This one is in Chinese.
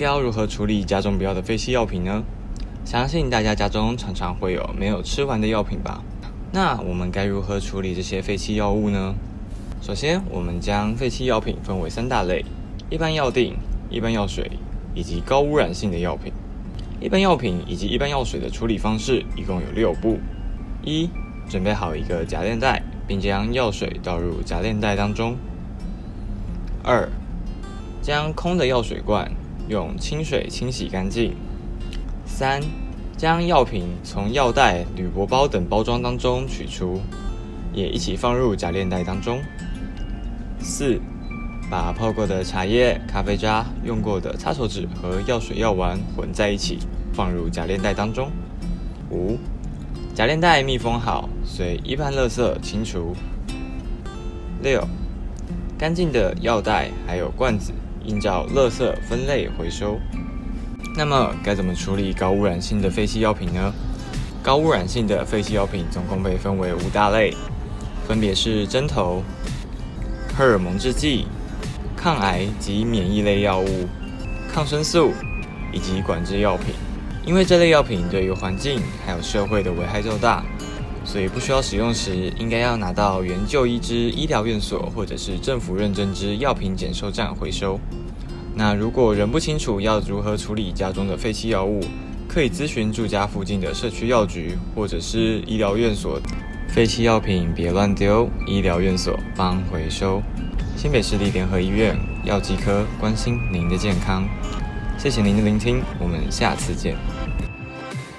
该要如何处理家中不要的废弃药品呢？相信大家家中常常会有没有吃完的药品吧？那我们该如何处理这些废弃药物呢？首先，我们将废弃药品分为三大类：一般药定、一般药水以及高污染性的药品。一般药品以及一般药水的处理方式一共有六步：一、准备好一个夹链袋，并将药水倒入夹链袋当中；二、将空的药水罐用清水清洗干净；三、将药品从药袋、铝箔包等包装当中取出，也一起放入假链袋当中；四、把泡过的茶叶、咖啡渣、用过的擦手纸和药水药丸混在一起，放入假链袋当中；五、假链袋密封好，随一般垃圾清除；六、干净的药袋还有罐子。应照垃圾分类回收。那么该怎么处理高污染性的废弃药品呢？高污染性的废弃药品总共被分为五大类，分别是针头、荷尔蒙制剂、抗癌及免疫类药物、抗生素以及管制药品。因为这类药品对于环境还有社会的危害较大。所以不需要使用时，应该要拿到原就医之医疗院所或者是政府认证之药品检收站回收。那如果仍不清楚要如何处理家中的废弃药物，可以咨询住家附近的社区药局或者是医疗院所。废弃药品别乱丢，医疗院所帮回收。新北市立联合医院药剂科关心您的健康，谢谢您的聆听，我们下次见。